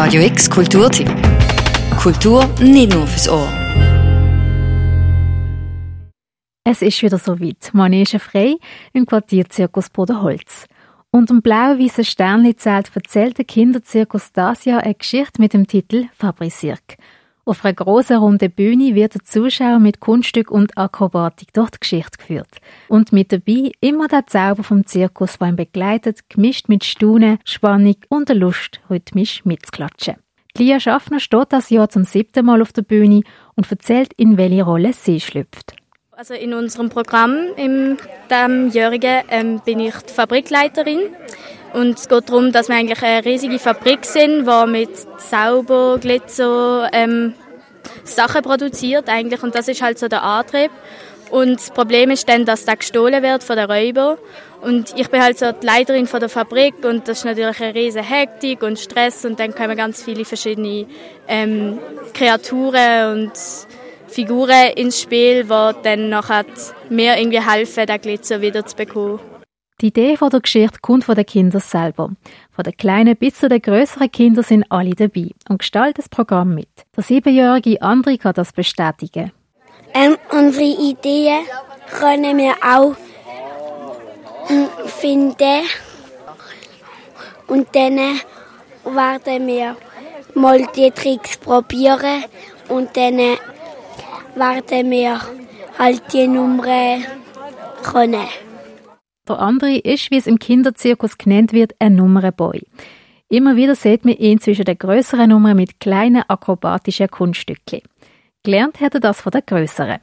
Radio X Kulturtipp. Kultur nicht nur fürs Ohr. Es ist wieder soweit. Manege frei im Quartierzirkus Bodenholz. Und im blau-weißen Sternli-Zelt erzählt der Kinderzirkus das Jahr eine Geschichte mit dem Titel Fabrisirk. Auf einer grossen runden Bühne wird der Zuschauer mit Kunststück und Akrobatik durch die Geschichte geführt. Und mit dabei immer der Zauber vom Zirkus, der ihn begleitet, gemischt mit Staunen, Spannung und der Lust, rhythmisch mitzuklatschen. Lia Schaffner steht das Jahr zum siebten Mal auf der Bühne und erzählt, in welche Rolle sie schlüpft. Also in unserem Programm im diesemjährigen ähm, bin ich die Fabrikleiterin und es geht darum, dass wir eigentlich eine riesige Fabrik sind, die mit Sauber, Glitzer ähm, Sachen produziert eigentlich und das ist halt so der Antrieb. Und das Problem ist dann, dass das gestohlen wird von den Räubern. Und ich bin halt so die Leiterin von der Fabrik und das ist natürlich eine riesige Hektik und Stress und dann kommen ganz viele verschiedene ähm, Kreaturen und Figuren ins Spiel, die dann nachher mir irgendwie helfen, den Glitzer wieder zu bekommen. Die Idee von der Geschichte kommt von den Kindern selber. Von den kleinen bis zu den größeren Kindern sind alle dabei und gestalten das Programm mit. Der siebenjährige André kann das bestätigen. Ähm, unsere Ideen können wir auch hm, finden und dann werden wir mal die Tricks probieren und dann werden wir halt die Nummern können. Der andere ist, wie es im Kinderzirkus genannt wird, ein Nummernboy. Immer wieder sieht man ihn zwischen den größeren Nummern mit kleinen akrobatischen Kunststückchen. Gelernt hat er das von den größeren.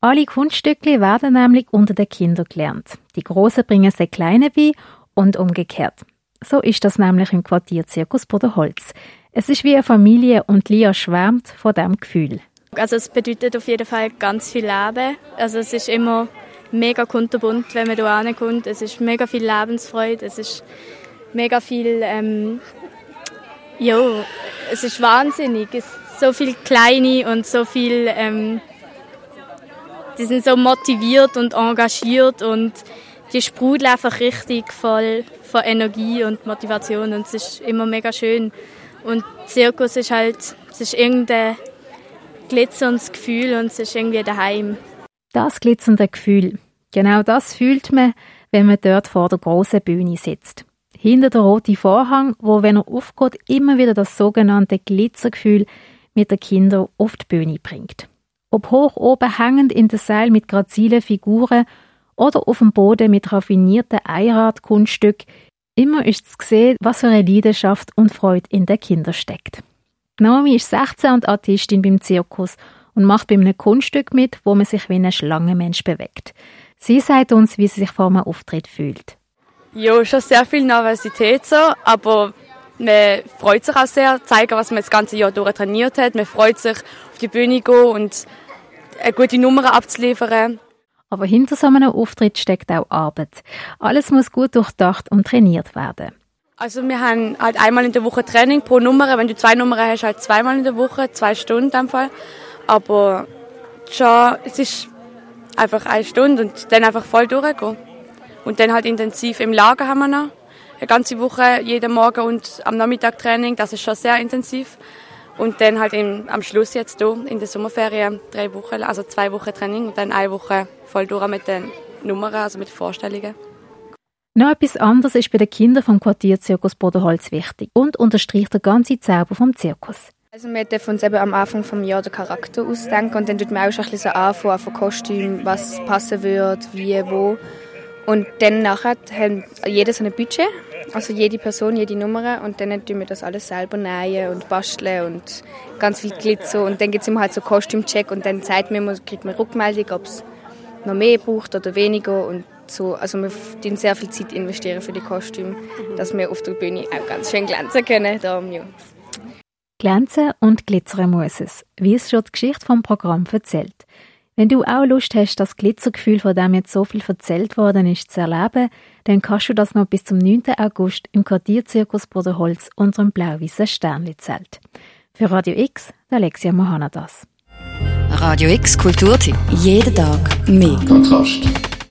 Alle Kunststücke werden nämlich unter den Kindern gelernt. Die Großen bringen den Kleinen bei und umgekehrt. So ist das nämlich im Quartierzirkus Bodenholz. Es ist wie eine Familie und Lia schwärmt von dem Gefühl. Also es bedeutet auf jeden Fall ganz viel Leben. Also es ist immer mega kunterbunt, wenn man hier ankommt. Es ist mega viel Lebensfreude, es ist mega viel, ähm, ja, es ist wahnsinnig. Es ist so viel Kleine und so viel, ähm, die sind so motiviert und engagiert und die sprudeln einfach richtig voll von Energie und Motivation und es ist immer mega schön. Und Zirkus ist halt, es ist irgendein glitzerndes Gefühl und es ist irgendwie daheim. Das glitzernde Gefühl. Genau das fühlt man, wenn man dort vor der großen Bühne sitzt. Hinter der rote Vorhang, wo, wenn er aufgeht, immer wieder das sogenannte Glitzergefühl mit den Kindern auf die Bühne bringt. Ob hoch oben hängend in der Seil mit grazilen Figuren oder auf dem Boden mit raffinierten Einradkunststück, immer ist zu sehen, was für eine Leidenschaft und Freude in den Kindern steckt. Naomi ist 16 und Artistin beim Zirkus und macht bei einem Kunststück mit, wo man sich wie ein Schlangenmensch bewegt. Sie sagt uns, wie sie sich vor einem Auftritt fühlt. Ja, schon sehr viel Nervosität so, aber man freut sich auch sehr, zeigen, was man das ganze Jahr durch trainiert hat. Man freut sich, auf die Bühne zu gehen und eine gute Nummer abzuliefern. Aber hinter so einem Auftritt steckt auch Arbeit. Alles muss gut durchdacht und trainiert werden. Also wir haben halt einmal in der Woche Training pro Nummer. Wenn du zwei Nummern hast, halt zweimal in der Woche, zwei Stunden in dem Fall. Aber schon, es ist einfach eine Stunde und dann einfach voll durchgehen. Und dann halt intensiv im Lager haben wir noch. Eine ganze Woche, jeden Morgen und am Nachmittag Training, das ist schon sehr intensiv. Und dann halt im, am Schluss jetzt hier in der Sommerferien drei Wochen, also zwei Wochen Training und dann eine Woche voll durch mit den Nummern, also mit den Vorstellungen. Noch etwas anderes ist bei den Kindern vom Quartierzirkus Bodenholz wichtig und unterstreicht der ganze Zauber vom Zirkus. Also wir dürfen uns eben am Anfang des Jahres den Charakter ausdenken und dann tut man auch schon ein bisschen anfangen von Kostüm, was passen wird, wie, wo. Und dann nachher hat jeder so Budget, also jede Person, jede Nummer und dann tun wir das alles selber nähen und basteln und ganz viel Glitzer und dann gibt es immer halt so Kostümcheck und dann zeigt man, kriegt man Rückmeldung, ob es noch mehr braucht oder weniger und so, also wir investieren sehr viel Zeit investieren für die Kostüme, dass wir auf der Bühne auch ganz schön glänzen können. Darum, ja. Glänzen und glitzern muss es, wie es schon die Geschichte vom Programm erzählt. Wenn du auch Lust hast, das Glitzergefühl, von dem jetzt so viel erzählt worden ist, zu erleben, dann kannst du das noch bis zum 9. August im Quartierzirkus Bodenholz unter dem blau-weißen Sternli-Zelt. Für Radio X, Alexia Mohanadas. Radio X Kulturtipp. Jeden Tag mehr. Kontrast.